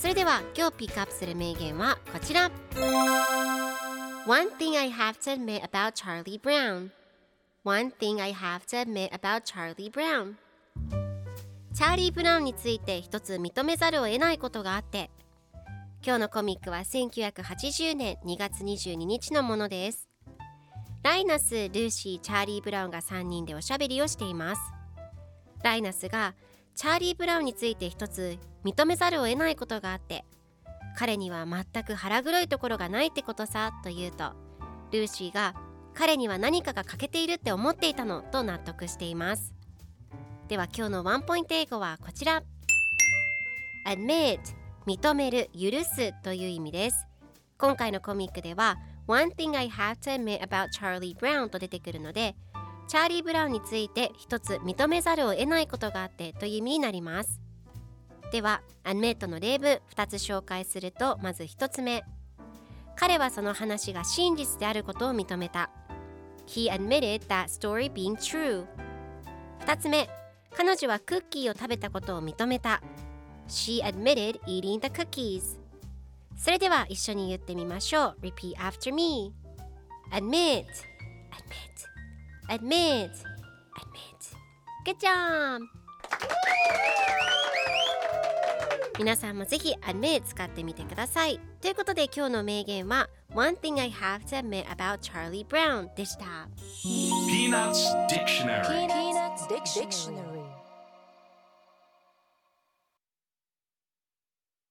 それでは今日ピックアップする名言はこちら。One thing I have to admit about Charlie Brown. One thing I have to admit about Charlie Brown. チャーリー・ブラウンについて一つ認めざるを得ないことがあって今日のコミックは1980年2月22日のものです。ライナス、ルーシー、チャーリー・ブラウンが3人でおしゃべりをしています。ライナスがチャーリー・ブラウンについて一つ認めざるを得ないことがあって彼には全く腹黒いところがないってことさと言うとルーシーが彼には何かが欠けているって思っていたのと納得しています。では今日のワンポイント英語はこちら。Admit 認める許すという意味です。今回のコミックでは One thing I have to admit about Charlie Brown と出てくるのでチャーリー・ブラウンについて一つ認めざるを得ないことがあってという意味になります。では admit の例文2つ紹介するとまず1つ目。彼はその話が真実であることを認めた。He admitted that story being true. 2つ目。彼女はクッキーを食べたことを認めた。She admitted eating the cookies. それでは一緒に言ってみましょう。Repeat after me. Admit. Admit. Admit Admit Good job 皆さんもぜひ admit 使ってみてくださいということで今日の名言は One thing I have to admit about Charlie Brown でした Peanuts Dictionary Peanuts Dictionary